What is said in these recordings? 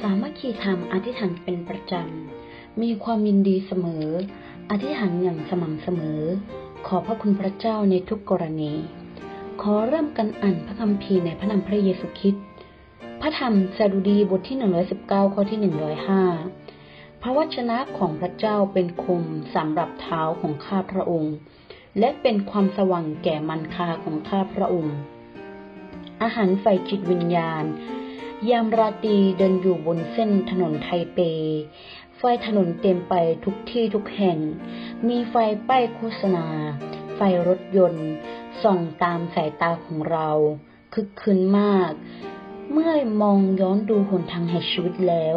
สามัคคีธรรมอธิษฐานเป็นประจำ มีความยินดีเสมอ อธิษฐานอย่างสม่ำเสมอ ขอพระคุณพระเจ้าในทุกกรณี ขอเริ่มกันอ่านพระคัมภีร์ในพระนามพระเยซูคริสต์ พระธรรมสดุดีบทที่ 119 ข้อที่ 105 พระวจนะของพระเจ้าเป็นคมสำหรับเท้าของข้าพระองค์ และเป็นความสว่างแก่มันคาของข้าพระองค์ อาหารไฟจิตวิญญาณ ยามราตรีเดินอยู่บนเส้นถนนไทเป ไฟถนนเต็มไปทุกที่ทุกแห่ง มีไฟป้ายโฆษณา ไฟรถยนต์ ส่องตามสายตาของเรา คึกคืนมาก เมื่อมองย้อนดูหนทางแห่งชีวิตแล้ว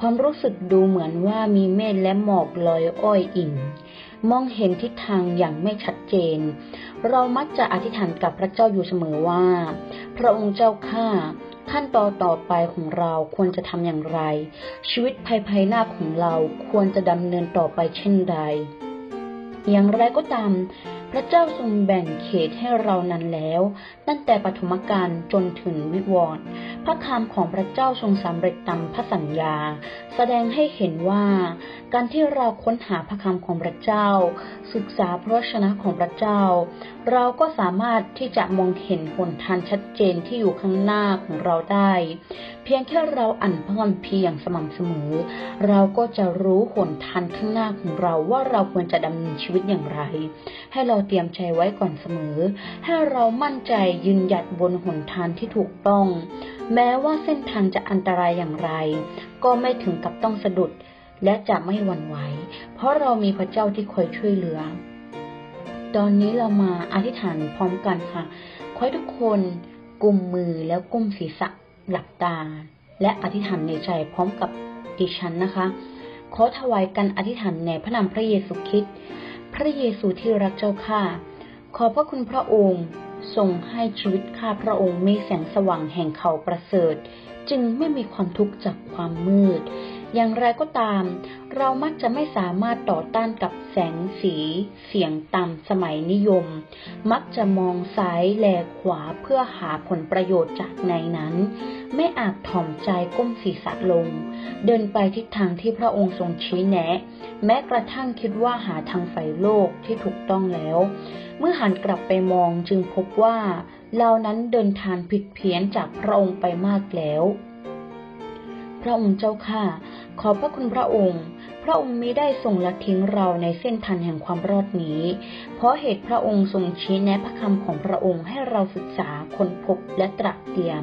ความรู้สึกดูเหมือนว่ามีเมฆและหมอกลอยอ้อยอิ่งมองเห็นทิศทางอย่างไม่ชัดเจน เรามักจะอธิษฐานกับพระเจ้าอยู่เสมอว่า พระองค์เจ้าข้า ขั้นตอนต่อไปของเราควรจะทำอย่างไร ชีวิตภายภายหน้าของเราควรจะดำเนินต่อไปเช่นใด อย่างไรก็ตาม พระเจ้าทรงแบ่งเขตให้เรานั้นแล้ว ตั้งแต่ปฐมกาลจนถึงวิวรณ์ พระคำของพระเจ้าทรงสำเร็จตามพระสัญญา แสดงให้เห็นว่า การที่เราค้นหาพระคำของพระเจ้า ศึกษาพระชนะของพระเจ้า เราก็สามารถที่จะมองเห็นหนทางชัดเจนที่อยู่ข้างหน้าของเราได้ เพียงแค่เราอ่านพระคัมภีร์อย่างสม่ำเสมอ เราก็จะรู้หนทางข้างหน้าของเราว่าเราควรจะดำเนินชีวิตอย่างไร ให้เราเตรียมใจไว้ก่อนเสมอ ให้เรามั่นใจยืนหยัดบนหนทางที่ถูกต้อง แม้ว่าเส้นทางจะอันตรายอย่างไร ก็ไม่ถึงกับต้องสะดุด และจะไม่หวั่นไหว เพราะเรามีพระเจ้าที่คอยช่วยเหลือ ตอนนี้เรามาอธิษฐานพร้อมกันค่ะขอให้ทุกคนกุมมือแล้วก้มศีรษะ หลับตา และอธิษฐานในใจพร้อมกับดิฉันนะคะ ขอถวายกันอธิษฐานในพระนามพระเยซูคริสต์พระเยซูที่รักเจ้าข้าขอพระคุณพระองค์ทรงให้ชีวิตข้าพระองค์มีแสงสว่างแห่งเขาประเสริฐ จึงไม่มีความทุกข์จากความมืด อย่างไรก็ตาม เรามักจะไม่สามารถต่อต้านกับแสงสี เสียงต่ำสมัยนิยม มักจะมองซ้ายแลขวาเพื่อหาผลประโยชน์จากในนั้น ไม่อาจถ่อมใจก้มศีรษะลง เดินไปทิศทางที่พระองค์ทรงชี้แนะ แม้กระทั่งคิดว่าหาทางไฟโลกที่ถูกต้องแล้ว เมื่อหันกลับไปมองจึงพบว่าเรานั้นเดินทางผิดเพี้ยนจากพระองค์ไปมากแล้ว ระองค์เจ้าข้าขอบพระคุณพระองค์ พระองค์มิได้ทรงละทิ้งเราในเส้นทางแห่งความรอดนี้ เพราะเหตุพระองค์ทรงชี้แนะพระคำของพระองค์ให้เราศึกษาค้นพบและตระเตรียม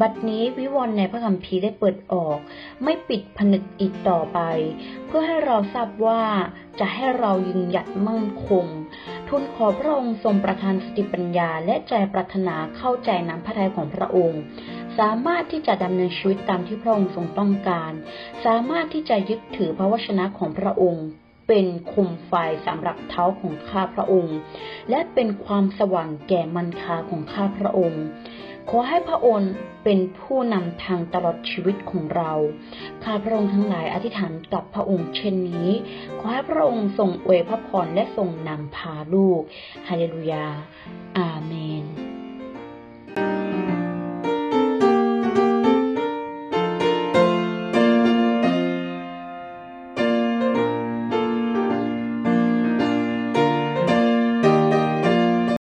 บัดนี้วิวรณ์ในพระคัมภีร์ได้เปิดออก ไม่ปิดผนึกอีกต่อไป เพื่อให้เราทราบว่าจะให้เรายืนหยัดมั่นคง ทูลขอพระองค์ทรงประทานสติปัญญาและใจปรารถนาเข้าใจน้ำพระทัยของพระองค์ สามารถที่จะดำเนินชีวิตตามที่พระองค์ทรงต้องการ สามารถที่จะยึดถือพระวชนะของพระองค์ เป็นคุมไฟสำหรับเท้าของข้าพระองค์ และเป็นความสว่างแก่มันคาของข้าพระองค์ ขอให้พระองค์เป็นผู้นำทางตลอดชีวิตของเรา ข้าพระองค์ทั้งหลายอธิษฐานกับพระองค์เช่นนี้ ขอให้พระองค์ทรงอวยพระพรและทรงนำพาลูก ฮาเลลูยา อาเมน